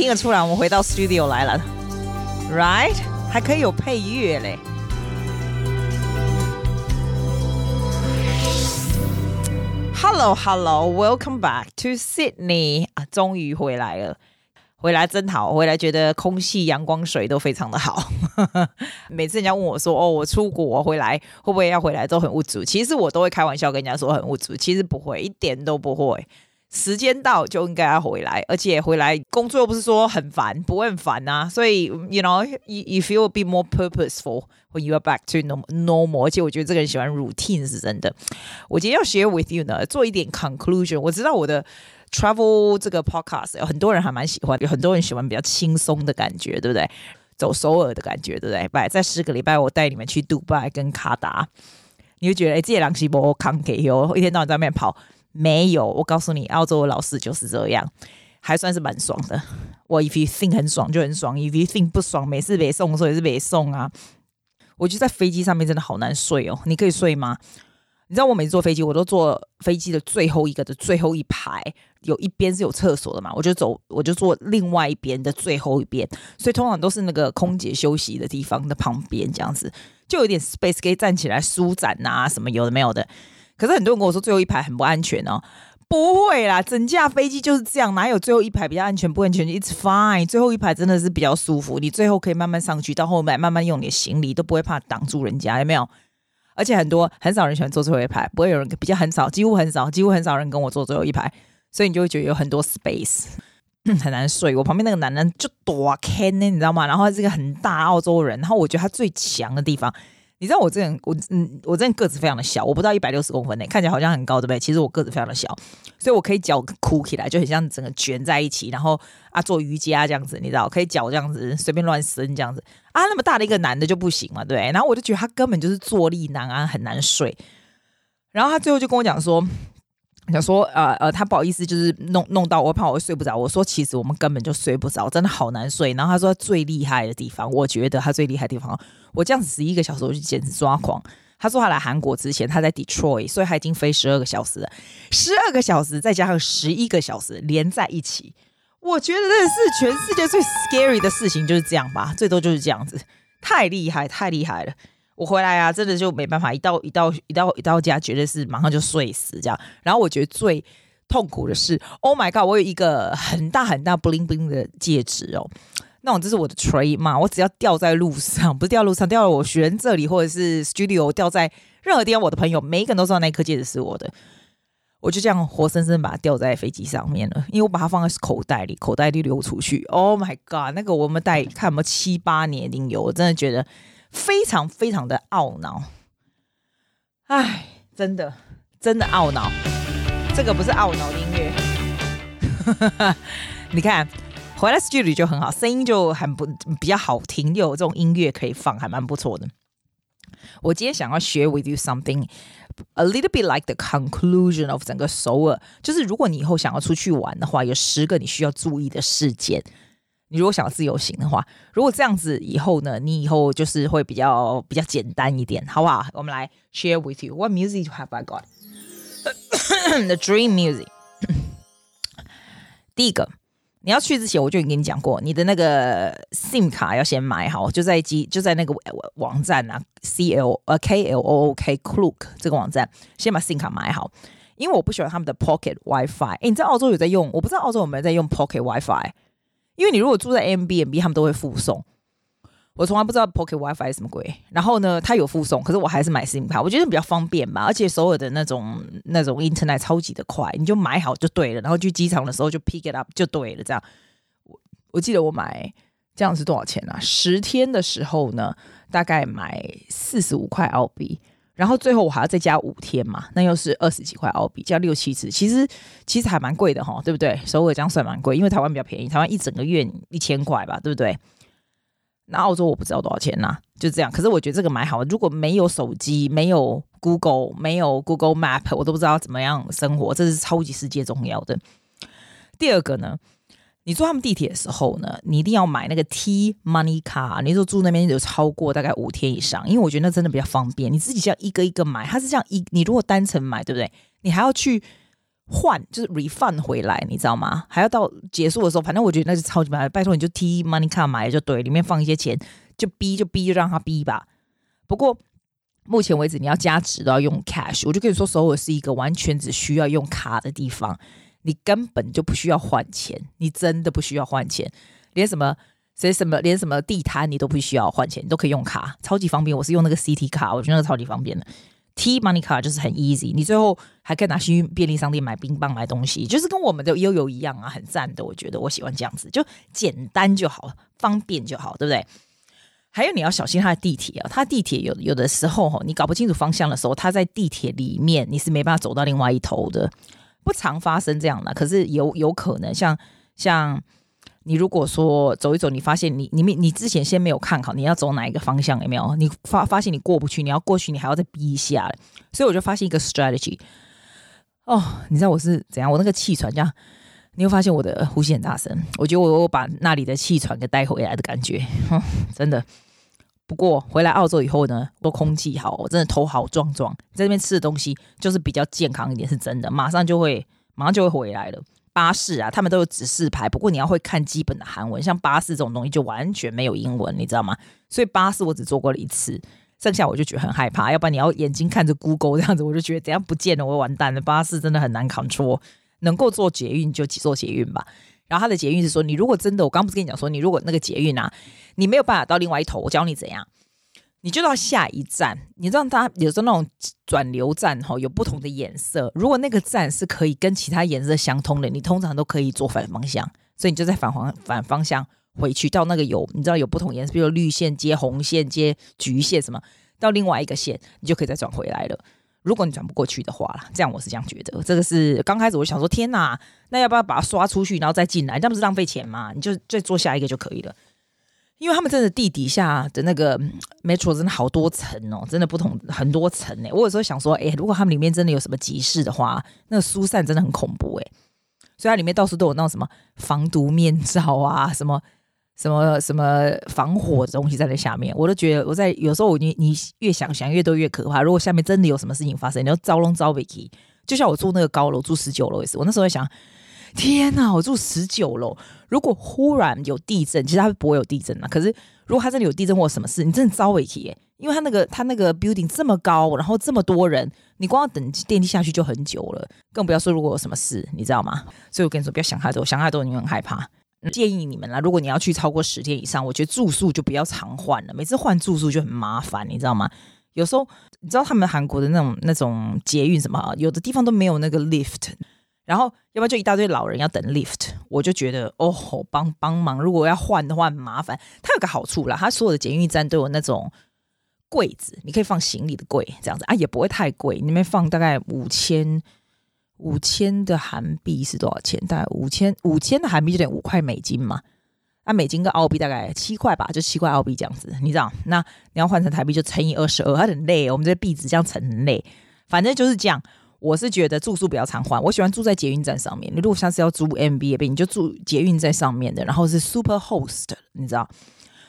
听得出来，我们回到 studio 来了，right？还可以有配乐嘞。Hello，Hello，Welcome back to Sydney 啊，终于回来了，回来真好，回来觉得空气、阳光、水都非常的好。每次人家问我说：“哦，我出国回来会不会要回来都很无助？”其实我都会开玩笑跟人家说很无助，其实不会，一点都不会。时间到就应该要回来，而且回来工作不是说很烦，不会很烦啊。所以，you know，you you feel a bit more purposeful when you are back to normal。而且我觉得这个人喜欢 routine 是真的。我今天要 share with you 呢，做一点 conclusion。我知道我的 travel 这个 podcast 有很多人还蛮喜欢，有很多人喜欢比较轻松的感觉，对不对？走首尔的感觉，对不对？拜，在十个礼拜我带你们去杜拜跟卡达，你会觉得哎，这些人是不扛给哟，一天到晚在外面跑。没有，我告诉你，澳洲的老师就是这样，还算是蛮爽的。我 if you think 很爽就很爽，if you think 不爽，没事别送，的时候也是别送啊。我觉得在飞机上面真的好难睡哦。你可以睡吗？你知道我每次坐飞机，我都坐飞机的最后一个的最后一排，有一边是有厕所的嘛，我就走，我就坐另外一边的最后一边，所以通常都是那个空姐休息的地方的旁边，这样子就有点 space 可以站起来舒展啊，什么有的没有的。可是很多人跟我说最后一排很不安全哦，不会啦，整架飞机就是这样，哪有最后一排比较安全不安全？It's fine，最后一排真的是比较舒服，你最后可以慢慢上去，到后面慢慢用你的行李都不会怕挡住人家，有没有？而且很多很少人喜欢坐最后一排，不会有人比较很少，几乎很少，几乎很少人跟我坐最后一排，所以你就会觉得有很多 space，很难睡。我旁边那个男人就多 can 呢，你知道吗？然后他是一个很大澳洲人，然后我觉得他最强的地方。你知道我之前，我嗯，我这人个子非常的小，我不到一百六十公分呢，看起来好像很高，对不对？其实我个子非常的小，所以我可以脚哭起来，就很像整个卷在一起，然后啊做瑜伽这样子，你知道，可以脚这样子随便乱伸这样子啊。那么大的一个男的就不行嘛，对？然后我就觉得他根本就是坐立难安，很难睡。然后他最后就跟我讲说。想说，呃呃，他不好意思，就是弄弄到我怕我睡不着。我说，其实我们根本就睡不着，真的好难睡。然后他说最厉害的地方，我觉得他最厉害的地方，我这样子十一个小时，我就简直抓狂。他说他来韩国之前，他在 Detroit，所以他已经飞十二个小时了，十二个小时再加上十一个小时连在一起，我觉得这是全世界最 scary 的事情，就是这样吧，最多就是这样子，太厉害，太厉害了。我回来啊，真的就没办法，一到一到一到一到家，绝对是马上就睡死这样。然后我觉得最痛苦的是，Oh my God，我有一个很大很大 bling bling 的戒指哦，那种这是我的 trade 嘛，我只要掉在路上，不是掉路上，掉在我学生这里或者是 studio，掉在任何地方，我的朋友每一个人都知道那颗戒指是我的，我就这样活生生把它掉在飞机上面了，因为我把它放在口袋里，口袋里流出去。Oh my God，那个我们带看有没有七八年已经有，我真的觉得。非常非常的懊恼，哎，真的真的懊恼，这个不是懊恼的音乐，你看回来 studio 就很好，声音就很不比较好听，又有这种音乐可以放，还蛮不错的。我今天想要学 with you something a little bit like the conclusion of 整个首尔，就是如果你以后想要出去玩的话，有十个你需要注意的事件。你如果想要自由行的话，如果这样子以后呢，你以后就是会比较比较简单一点，好不好？我们来 share with you what music have I got the dream music。第一个，你要去之前我就已经跟你讲过，你的那个 SIM 卡要先买好，就在机就在那个网站啊，C L 呃 K L O O K Klook 这个网站，先把 SIM 卡买好，因为我不喜欢他们的 Pocket WiFi。诶，你在澳洲有在用？我不知道澳洲有没有在用 Pocket WiFi。因为你如果住在 Airbnb，他们都会附送。我从来不知道 Pocket WiFi 是什么鬼。然后呢，它有附送，可是我还是买 SIM 卡，我觉得比较方便吧。而且所有的那种那种 Internet 超级的快，你就买好就对了。然后去机场的时候就 pick it up 就对了。这样，我我记得我买这样是多少钱啊？十天的时候呢，大概买四十五块澳币。然后最后我还要再加五天嘛，那又是二十几块澳币，加六七次，其实其实还蛮贵的哈，对不对？首尔这样算蛮贵，因为台湾比较便宜，台湾一整个月一千块吧，对不对？那澳洲我不知道多少钱呐、就这样。可是我觉得这个买好，如果没有手机，没有 Google，没有 Google Map，我都不知道怎么样生活，这是超级世界重要的。第二个呢？你坐他们地铁的时候呢，你一定要买那个 T Money 卡。你说住那边有超过大概五天以上，因为我觉得那真的比较方便。你自己这样一个一个买，它是这样一，你如果单程买，对不对？你还要去换就是 refund 回来，你知道吗？还要到结束的时候，反正我觉得那是超级麻烦。拜托你就 T Money Card 买就对，里面放一些钱，就逼就逼就让他逼吧。不过目前为止，你要加值都要用 cash。我就跟你说，首尔是一个完全只需要用卡的地方，你根本就不需要换钱，你真的不需要换钱，连什么谁什么连什么地摊你都不需要换钱，你都可以用卡，超级方便。我是用那个 CT 卡，我觉得那个超级方便的。T Money 卡就是很 easy，你最后还可以拿去便利商店买冰棒买东西，就是跟我们的悠游一样啊，很赞的。我觉得我喜欢这样子，就简单就好，方便就好，对不对？还有你要小心它的地铁啊，它地铁有有的时候，你搞不清楚方向的时候，它在地铁里面你是没办法走到另外一头的，不常发生这样的，可是有有可能像像。你如果说走一走，你发现你你你之前先没有看好你要走哪一个方向，有没有？你发发现你过不去，你要过去，你还要再逼一下。所以我就发现一个 strategy。哦，你知道我是怎样？我那个气喘这样，你会发现我的呼吸很大声。我觉得我我把那里的气喘给带回来的感觉，哼，真的。不过回来澳洲以后呢，都空气好，我真的头好壮壮，在这边吃的东西就是比较健康一点，是真的，马上就会马上就会回来了。巴士啊，他们都有指示牌，不过你要会看基本的韩文，像巴士这种东西就完全没有英文，你知道吗？所以巴士我只坐过了一次，剩下我就觉得很害怕。要不然你要眼睛看着 Google 这样子，我就觉得等下不见了，我完蛋了。巴士真的很难 control，能够坐捷运就坐捷运吧。然后他的捷运是说，你如果真的，我刚不是跟你讲说，你如果那个捷运啊，你没有办法到另外一头，我教你怎样。你就到下一站，你知道它有时候那种转流站哈，有不同的颜色。如果那个站是可以跟其他颜色相通的，你通常都可以坐反方向，所以你就在反方反方向回去到那个有你知道有不同颜色，比如绿线接红线接橘线什么，到另外一个线你就可以再转回来了。如果你转不过去的话啦，这样我是这样觉得。这个是刚开始我想说，天哪，那要不要把它刷出去，然后再进来？那不是浪费钱吗？你就再做下一个就可以了。因为他们真的地底下的那个 metro 真的好多层哦，真的不同很多层诶。我有时候想说，诶，如果他们里面真的有什么急事的话，那疏散真的很恐怖诶。所以它里面到处都有那种什么防毒面罩啊，什么什么什么防火的东西在那下面，我都觉得我在有时候你你越想想越多越可怕。如果下面真的有什么事情发生，你要招龙招尾气，就像我住那个高楼住十九楼也是，我那时候在想。天呐，我住十九楼，如果忽然有地震，其实它不会有地震啊。可是如果它真的有地震或什么事，你真的遭危机耶，因为它那个它那个 building 这么高，然后这么多人，你光要等电梯下去就很久了，更不要说如果有什么事，你知道吗？所以我跟你说，不要想太多，想太多你很害怕。建议你们啦，如果你要去超过十天以上，我觉得住宿就不要常换了，每次换住宿就很麻烦，你知道吗？有时候你知道他们韩国的那种那种捷运什么，有的地方都没有那个 lift。然后，要不然就一大堆老人要等 lift，我就觉得哦，帮帮忙。如果要换的话，很麻烦。它有个好处啦，它所有的捷运站都有那种柜子，你可以放行李的柜，这样子啊，也不会太贵。里面放大概五千五千的韩币是多少钱？大概五千五千的韩币就等于五块美金嘛。那、啊、美金跟澳币大概七块吧，就七块澳币这样子。你知道，那你要换成台币就乘以二十二，它很累。我们这币值这样乘很累，反正就是这样。我是觉得住宿比较常换，我喜欢住在捷运站上面。你如果下次要租 MBA，你就住捷运在上面的，然后是 Super Host，你知道？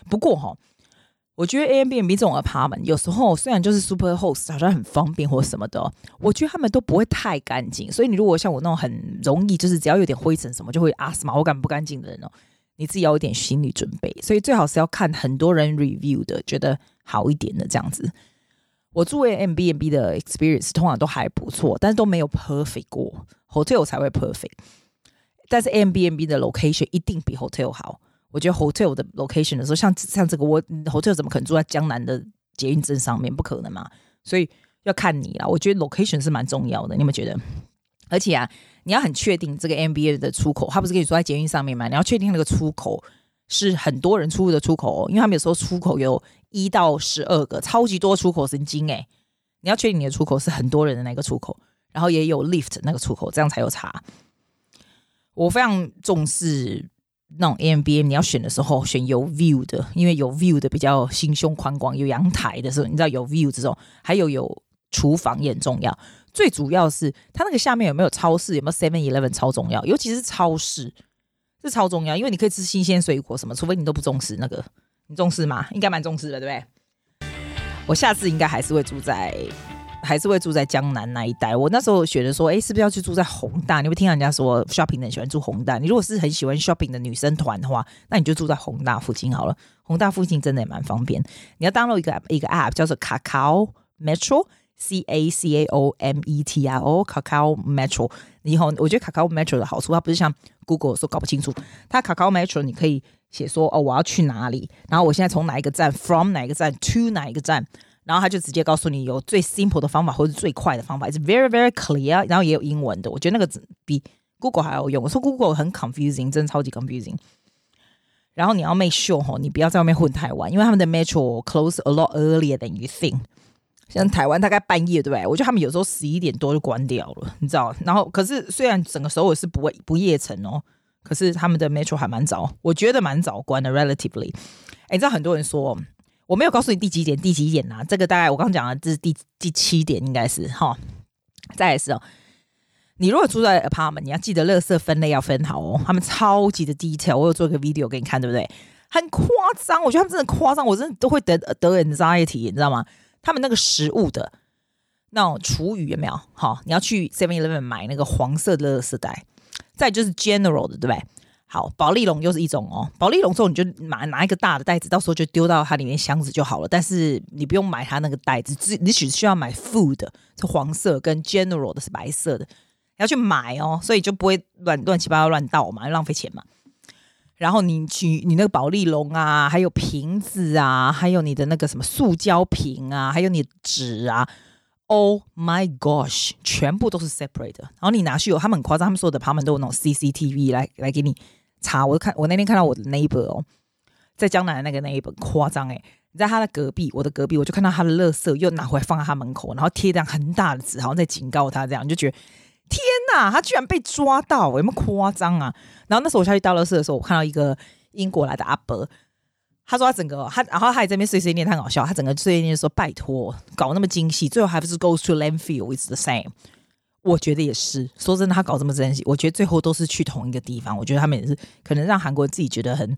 不过哈，我觉得 Airbnb 这种 apartment 有时候虽然就是 Super Host，好像很方便或什么的，我觉得他们都不会太干净。所以你如果像我那种很容易就是只要有点灰尘什么就会阿斯玛，我感不干净的人哦，你自己要有点心理准备。所以最好是要看很多人 review 的，觉得好一点的这样子。我住 Airbnb 的 experience 通常都还不错，但是都没有 perfect 过，hotel 才会 perfect。但是 Airbnb 的 location 一定比 hotel 好。我觉得 hotel 的 location 的时候，像像这个我 hotel 怎么可能住在江南的捷运站上面？不可能嘛！所以要看你啦。我觉得 location 是蛮重要的，你有没有觉得？而且啊，你要很确定这个 MBA 的出口，他不是跟你说在捷运上面吗？你要确定那个出口是很多人出入的出口，因为他们有时候出口有。一到十二个，超级多出口神经诶，你要确定你的出口是很多人的那个出口，然后也有 lift 那个出口，这样才有差。我非常重视那种 Airbnb，你要选的时候选有 view 的，因为有 view 的比较心胸宽广，有阳台的时候，你知道有 view 这种，还有有厨房也很重要。最主要是它那个下面有没有超市，有没有 Seven Eleven 超重要，尤其是超市是超重要，因为你可以吃新鲜水果什么，除非你都不重视那个。你重视吗？应该蛮重视的，对不对？我下次应该还是会住在还是会住在江南那一带。我那时候觉得说，哎，是不是要去住在宏大？你会听人家说 shopping 的喜欢住宏大。你如果是很喜欢 shopping 的女生团的话，那你就住在宏大附近好了。宏大附近真的也蛮方便。你要 download 一个一个 app 叫做 Kakao Metro，C A C A O M E T R O，Cacao Metro。以后我觉得 Kakao Metro 的好处，它不是像 Google 说搞不清楚，它 Kakao Metro 你可以写说哦，我要去哪里，然后我现在从哪一个站，from 哪一个站，to 哪一个站。然后他就直接告诉你有最 simple 的方法或者最快的方法，是 very very clear。然后也有英文的，我觉得那个比 Google 还要用。我说 Google 很 confusing，真的超级 confusing。然后你要 make sure 吼，你不要在外面混太晚，因为他们的 metro close a lot earlier than you think。像台湾大概半夜对不对？我觉得他们有时候十一点多就关掉了，你知道？然后可是虽然整个首尔是不会不夜城哦，可是他们的 metro 还蛮早，我觉得蛮早关的 relatively。哎，你知道很多人说。我没有告诉你第几点，第几点啊？这个大概我刚刚讲的，这是第第七点，应该是哈。再来是哦，你如果住在 apartment，你要记得垃圾分类要分好哦。他们超级的 detail，我有做一个 video 给你看，对不对？很夸张，我觉得他们真的夸张，我真的都会得得 anxiety，你知道吗？他们那个食物的那种厨余有没有？好，你要去 Seven Eleven 买那个黄色的垃圾袋，再就是 general 的，对不对？好，保丽龙又是一种哦。保丽龙之后你就拿拿一个大的袋子，到时候就丢到它里面箱子就好了。但是你不用买它那个袋子，只你只需要买 food 是黄色跟 general 的是白色的，要去买哦，所以就不会乱乱七八糟乱倒嘛，浪费钱嘛。然后你去你那个保丽龙啊，还有瓶子啊，还有你的那个什么塑胶瓶啊，还有你的纸啊，Oh my gosh，全部都是 separate 的。然后你拿去有他们很夸张，他们所有的旁门都有那种 CCTV 来来给你。查，我看我那天看到我的 neighbor 哦，在江南的那个 neighbor 夸张诶，你在他的隔壁，我的隔壁，我就看到他的垃圾又拿回来放在他门口，然后贴这样很大的纸，好像在警告他这样，你就觉得天哪，他居然被抓到，有没有夸张啊？然后那时候我下去倒垃圾的时候，我看到一个英国来的阿伯，他说他整个他，然后他还在那边碎碎念，他很搞笑，他整个碎碎念说拜托，搞那么精细，最后还不是 goes to landfill is the same。我觉得也是，说真的，他搞这么仔细，我觉得最后都是去同一个地方。我觉得他们也是可能让韩国人自己觉得很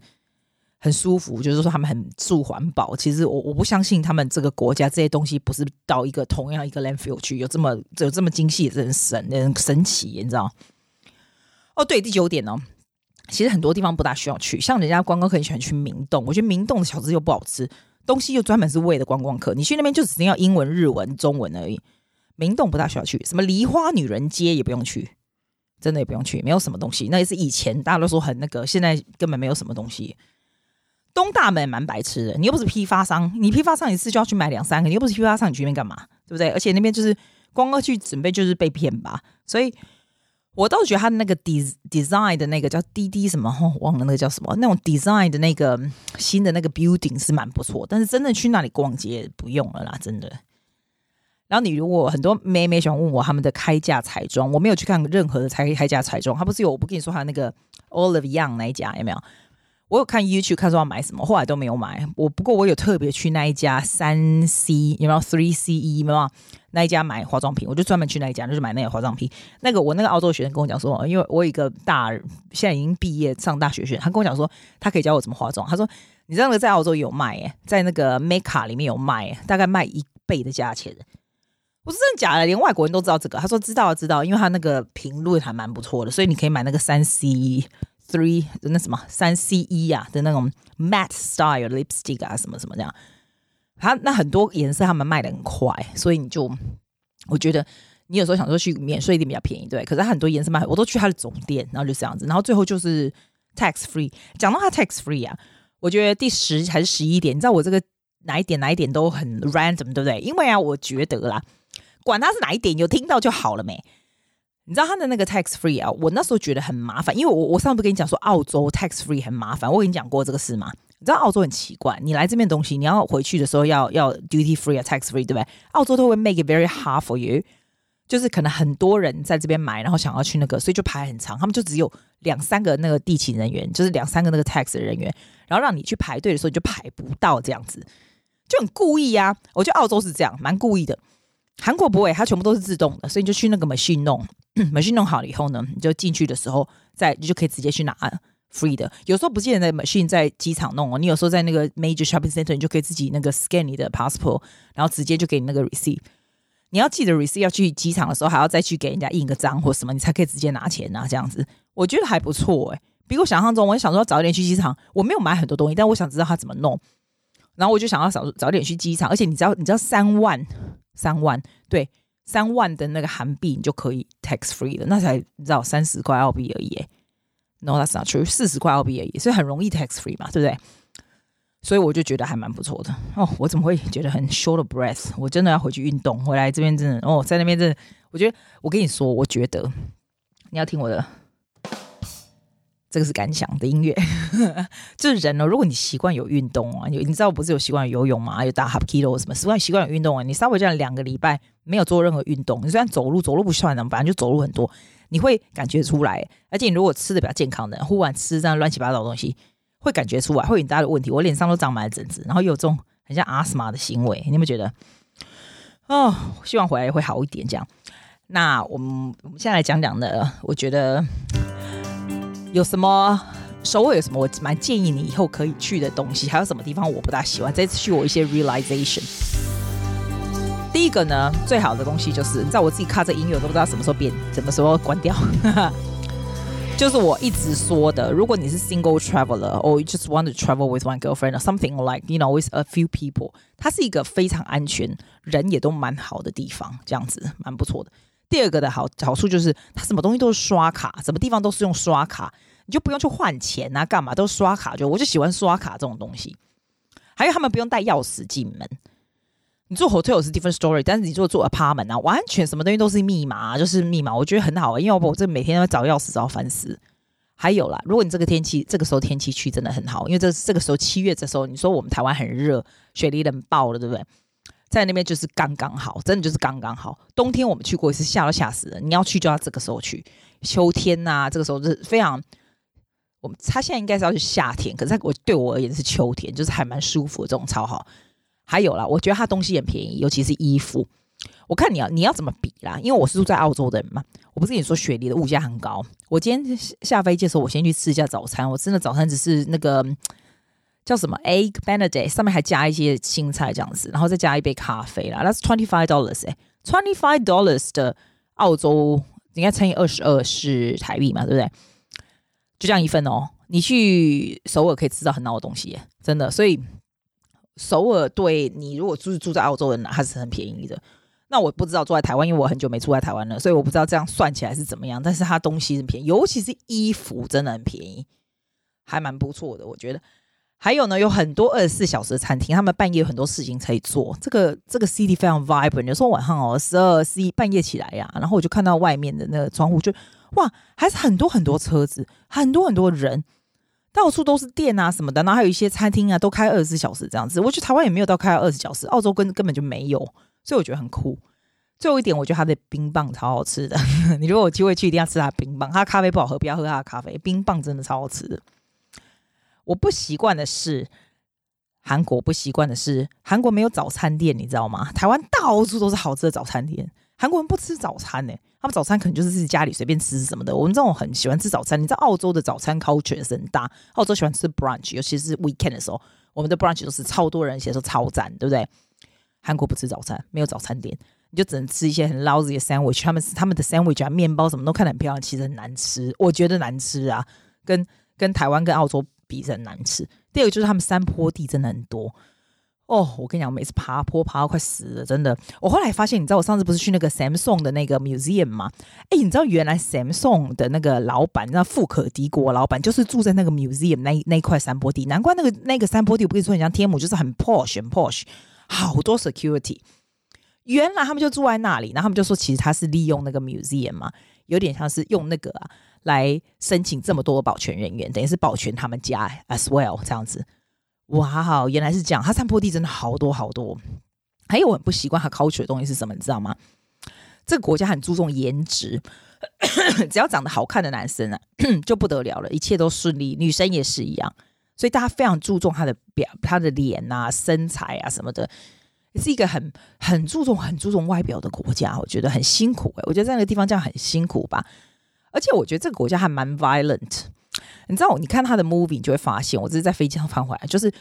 很舒服，就是说他们很注环保。其实我我不相信他们这个国家这些东西不是到一个同样一个 landfill 去，有这么有这么精细，的很神，很神奇，你知道？哦，对，第九点呢，其实很多地方不大需要去，像人家观光客很喜欢去明洞，我觉得明洞的小吃又不好吃，东西又专门是为了观光客，你去那边就只能要英文、日文、中文而已。明洞不大需要去，什么梨花女人街也不用去，真的也不用去，没有什么东西。那也是以前大家都说很那个，现在根本没有什么东西。东大门蛮白痴的，你又不是批发商，你批发商一次就要去买两三个，你又不是批发商，你去那边干嘛？对不对？而且那边就是光要去准备就是被骗吧，所以我倒是觉得他的那个 des design 的那个叫滴滴什么，忘了那个叫什么，那种 design 的那个新的那个 building 是蛮不错，但是真的去那里逛街不用了啦，真的。然后你如果很多妹妹喜欢问我他们的开架彩妆，我没有去看任何的开开架彩妆。他不是有我不跟你说他那个 Olive Young 那一家有没有？我有看 YouTube 看说要买什么，后来都没有买。我不过我有特别去那一家三 C 有没有 Three C E 有没有那一家买化妆品？我就专门去那一家，就是买那个化妆品。那个我那个澳洲学生跟我讲说，因为我有一个大现在已经毕业上大学学生，他跟我讲说他可以教我怎么化妆。他说你知道那个在澳洲有卖诶，在那个 Mecca 里面有卖，大概卖一倍的价钱。不是真的假的，连外国人都知道这个。他说知道知道，因为他那个评论还蛮不错的，所以你可以买那个三 C three 那什么三 C E 啊的那种 Matt style lipstick 啊什么什么这样。他那很多颜色他们卖的很快，所以你就我觉得你有时候想说去免税店比较便宜，对。可是他很多颜色卖，我都去他的总店，然后就这样子。然后最后就是 tax free。讲到他 tax free 啊，我觉得第十还是十一点，你知道我这个哪一点哪一点都很 random，对不对？因为啊，我觉得啦。管他是哪一点，有听到就好了没？你知道他的那个 tax free 啊？我那时候觉得很麻烦，因为我我上次跟你讲说澳洲 tax free 很麻烦，我跟你讲过这个事吗？你知道澳洲很奇怪，你来这边东西，你要回去的时候要要 duty free 啊 tax free 对不对？澳洲都会 make it very hard for you，就是可能很多人在这边买，然后想要去那个，所以就排很长，他们就只有两三个那个地勤人员，就是两三个那个 tax 的人员，然后让你去排队的时候你就排不到这样子，就很故意啊！我觉得澳洲是这样，蛮故意的。韩国不会，它全部都是自动的，所以你就去那个 machine 弄，machine 弄好了以后呢，你就进去的时候，再你就可以直接去拿 free 的。有时候不见得 machine 在机场弄哦，你有时候在那个 major shopping center，你就可以自己那个 scan 你的 passport，然后直接就给你那个 receipt。你要记得 receipt 要去机场的时候，还要再去给人家印个章或什么，你才可以直接拿钱啊。这样子我觉得还不错哎、比我想象中。我想说早一点去机场，我没有买很多东西，但我想知道他怎么弄。然后我就想要早早点去机场，而且你知道，你知道三万三万对三万的那个韩币，你就可以 tax free 了，那才你知道三十块澳币而已、No, that's not true，四十块澳币而已，所以很容易 tax free 嘛，对不对？所以我就觉得还蛮不错的哦。我怎么会觉得很 short of breath？我真的要回去运动，回来这边真的哦，在那边真的，我觉得我跟你说，我觉得你要听我的。这个是感想的音乐，就是人、哦，如果你习惯有运动啊，你你知道不是有习惯游泳吗？有打 Hapkido 什么，习惯习惯有运动啊，你稍微这样两个礼拜没有做任何运动，你虽然走路走路不算的，反正就走路很多，你会感觉出来。而且你如果吃的比较健康的，忽然吃这样乱七八糟的东西，会感觉出来，会有很大的问题。我脸上都长满了疹子，然后有这种很像阿斯玛的行为，你有没有觉得？哦，希望回来会好一点。这样，那我们我们现在来讲讲的，我觉得。有什么首尔有什么我蛮建议你以后可以去的东西？还有什么地方我不大喜欢？这次去我一些 realization。第一个呢，最好的东西就是，你知道我自己看这音乐都不知道什么时候变，什么时候关掉。就是我一直说的，如果你是 single traveler or you just want to travel with one girlfriend or something like you know with a few people，它是一个非常安全，人也都蛮好的地方，这样子蛮不错的。第二个的好好处就是，它什么东西都是刷卡，什么地方都是用刷卡，你就不用去换钱啊，干嘛都刷卡就，我就喜欢刷卡这种东西。还有他们不用带钥匙进门，你做 hotel 是 different story，但是你做做 apartment 啊，完全什么东西都是密码，就是密码，我觉得很好，因为我这每天都找钥匙找烦死。还有啦，如果你这个天气这个时候天气去真的很好，因为这这个时候七月这时候，你说我们台湾很热，雪梨冷爆了，对不对？在那边就是刚刚好，真的就是刚刚好。冬天我们去过一次，吓都吓死了。你要去就要这个时候去，秋天呐、这个时候是非常。我们他现在应该是要去夏天，可是我对我而言是秋天，就是还蛮舒服的，这种超好。还有啦，我觉得他东西很便宜，尤其是衣服。我看你要你要怎么比啦？因为我是住在澳洲的人嘛，我不是跟你说雪梨的物价很高。我今天下飞机的时候，我先去吃一下早餐。我吃的早餐只是那个。叫什么 Egg Benedict，上面还加一些青菜这样子，然后再加一杯咖啡啦。That's twenty five dollars 哎，twenty five dollars 的澳洲应该乘以二十二是台币嘛，对不对？就这样一份哦。你去首尔可以吃到很好的东西耶，真的。所以首尔对你如果住住在澳洲人还是很便宜的。那我不知道住在台湾，因为我很久没住在台湾了，所以我不知道这样算起来是怎么样。但是它东西是便宜，尤其是衣服真的很便宜，还蛮不错的，我觉得。还有呢，有很多二十四小时的餐厅，他们半夜有很多事情可以做。这个这个 city 非常 vibrant。有时候晚上哦，十二、十一半夜起来呀、然后我就看到外面的那个窗户，就哇，还是很多很多车子，很多很多人，到处都是店啊什么的。然后还有一些餐厅啊，都开二十四小时这样子。我觉得台湾也没有到开二十四小时，澳洲根根本就没有，所以我觉得很酷。最后一点，我觉得它的冰棒超好吃的。你如果有机会去，一定要吃它的冰棒。它咖啡不好喝，不要喝它的咖啡，冰棒真的超好吃的。我不习惯的是韩国，不习惯的是韩国没有早餐店，你知道吗？台湾到处都是好吃的早餐店，韩国人不吃早餐呢、他们早餐可能就是自己家里随便吃什么的。我们这种很喜欢吃早餐，你知道澳洲的早餐 culture 是很大，澳洲喜欢吃 brunch，尤其是 weekend 的时候，我们的 brunch 都是超多人，写说超赞，对不对？韩国不吃早餐，没有早餐店，你就只能吃一些很 lousy 的 sandwich，他们他们的 sandwich 啊，面包什么都看得很漂亮，其实很难吃，我觉得难吃啊，跟跟台湾跟澳洲。比很难吃。第二个就是他们山坡地真的很多哦，我跟你讲，我每次爬坡爬到快死了，真的。我后来发现，你知道我上次不是去那个 Samsung 的那个 museum 吗？哎，你知道原来 Samsung 的那个老板，那富可敌国老板，就是住在那个 museum 那那块山坡地。难怪那个那个山坡地，我跟你说，很像天母，就是很 posh 很 posh，好多 security。原来他们就住在那里，然后他们就说，其实他是利用那个 museum 嘛，有点像是用那个啊。来申请这么多保全人员，等于是保全他们家 as well 这样子。哇，原来是这样。他山坡地真的好多好多。还有我很不习惯他 culture 的东西是什么，你知道吗？这个国家很注重颜值，只要长得好看的男生啊，就不得了了，一切都顺利。女生也是一样，所以大家非常注重他的表、他的脸啊、身材啊什么的，是一个很很注重、很注重外表的国家。我觉得很辛苦哎、我觉得在那个地方这样很辛苦吧。而且我觉得这个国家还蛮 violent，你知道，你看他的 movie，你就会发现，我只是在飞机上翻回来，就是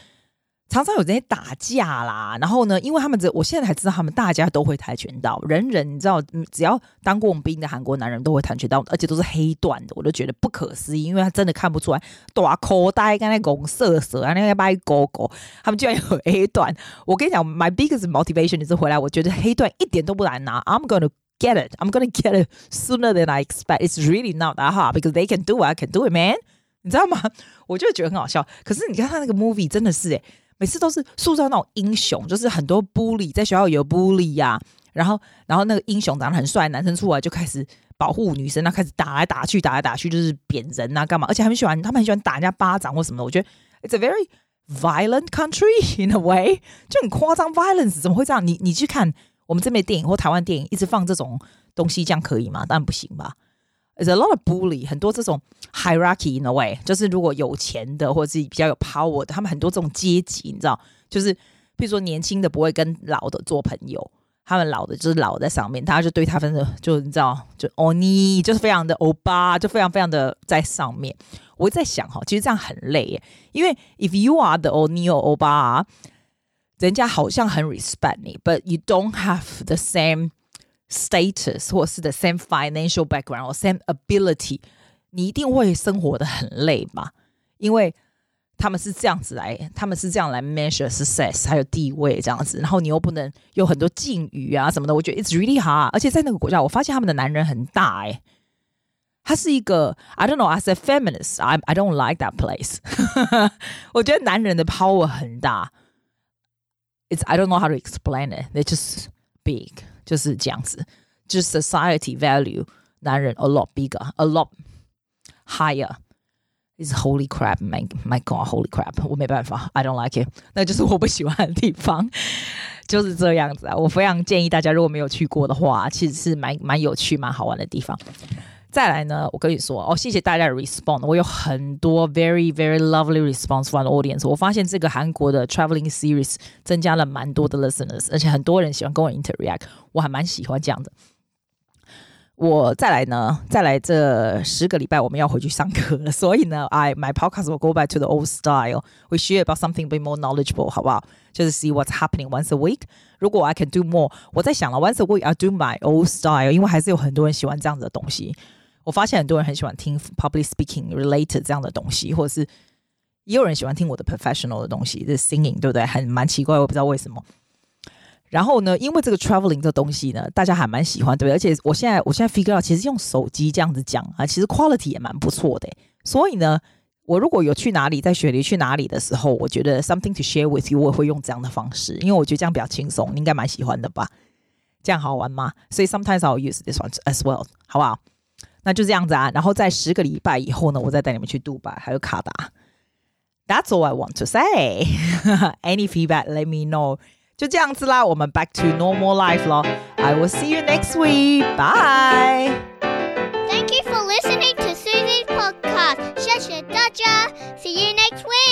常常有这些打架啦，然后呢，因为他们这，我现在才知道他们大家都会跆拳道，人人你知道，只要当过兵的韩国男人都会跆拳道，而且都是黑段的，我都觉得不可思议，因为他真的看不出来，大口袋跟那拱色色啊，那个白狗狗，他们居然有黑段。我跟你讲，my biggest motivation 是回来，我觉得黑段一点都不难拿，I'm gonna get it, I'm gonna get it sooner than I expect. It's really not that hard because they can do it, I can do it, man。你知道吗？我就觉得很好笑。可是你看他那个 movie 真的是诶。每次都是塑造那种英雄，就是很多 bully 在学校有 bully 呀、啊，然后然后那个英雄长得很帅，男生出来就开始保护女生，那开始打来打去，打来打去就是扁人啊，干嘛？而且他们喜欢，他们很喜欢打人家巴掌或什么的。我觉得 it's a very violent country in a way，就很夸张 violence，怎么会这样？你你去看我们这边电影或台湾电影，一直放这种东西，这样可以吗？当然不行吧。There's a lot of bully，很多这种 hierarchy in a way，就是如果有钱的或者是比较有 power 的，他们很多这种阶级，你知道，就是比如说年轻的不会跟老的做朋友，他们老的就是老在上面，他就对他分的就你知道，就欧尼就是非常的欧巴，就非常非常的在上面。我在想哈，其实这样很累耶，因为 if you are the 欧尼欧巴，人家好像很 respect 你，but you don't have the same。status 或是 the same financial background or same ability，你一定会生活得很累嘛？因为他们是这样子来，他们是这样来 measure success 还有地位这样子，然后你又不能有很多敬语啊什么的，我觉得 it's really hard。而且在那个国家，我发现他们的男人很大哎、欸，他是一个 I don't know as a feminist，I I don't like that place。我觉得男人的 power 很大，it's I don't know how to explain it，they're just big。 就是这样子，就是 society value 男人 a lot bigger，a lot higher。is holy crap，my my god，holy crap，我没办法，I don't like it，那就是我不喜欢的地方，就是这样子啊。我非常建议大家，如果没有去过的话，其实是蛮蛮有趣、蛮好玩的地方。再来呢，我跟你说哦，谢谢大家的 response，我有很多 very very lovely response from the audience。我发现这个韩国的 traveling series 增加了蛮多的 listeners，而且很多人喜欢跟我 interact，我还蛮喜欢这样的。我再来呢，再来这十个礼拜我们要回去上课了，所以呢，I my podcast will go back to the old style. We share about something be more knowledgeable，好不好？就是 see what's happening once a week。如果 I can do more，我在想了，once a week I do my old style，因为还是有很多人喜欢这样子的东西。 我发现很多人很喜欢听 public speaking related 这样的东西，或者是也有人喜欢听我的 professional 的东西，就是 singing，对不对？很蛮奇怪，我不知道为什么。然后呢，因为这个 traveling 这东西呢，大家还蛮喜欢，对不对？而且我现在我现在 figure out，其实用手机这样子讲啊，其实 quality 也蛮不错的。所以呢，我如果有去哪里，在雪梨去哪里的时候，我觉得 something to share with you，我也会用这样的方式，因为我觉得这样比较轻松，你应该蛮喜欢的吧？这样好玩吗？所以 sometimes I'll use this one as well，好不好？那就这样子啊。然后在十个礼拜以后呢，我再带你们去杜拜还有卡达。That's all I want to say. Any feedback, let me know. 就这样子啦，我们 back to normal life 咯。I will see you next week. Bye. Thank you for listening to Susie's podcast. 谢谢大家。See you next week.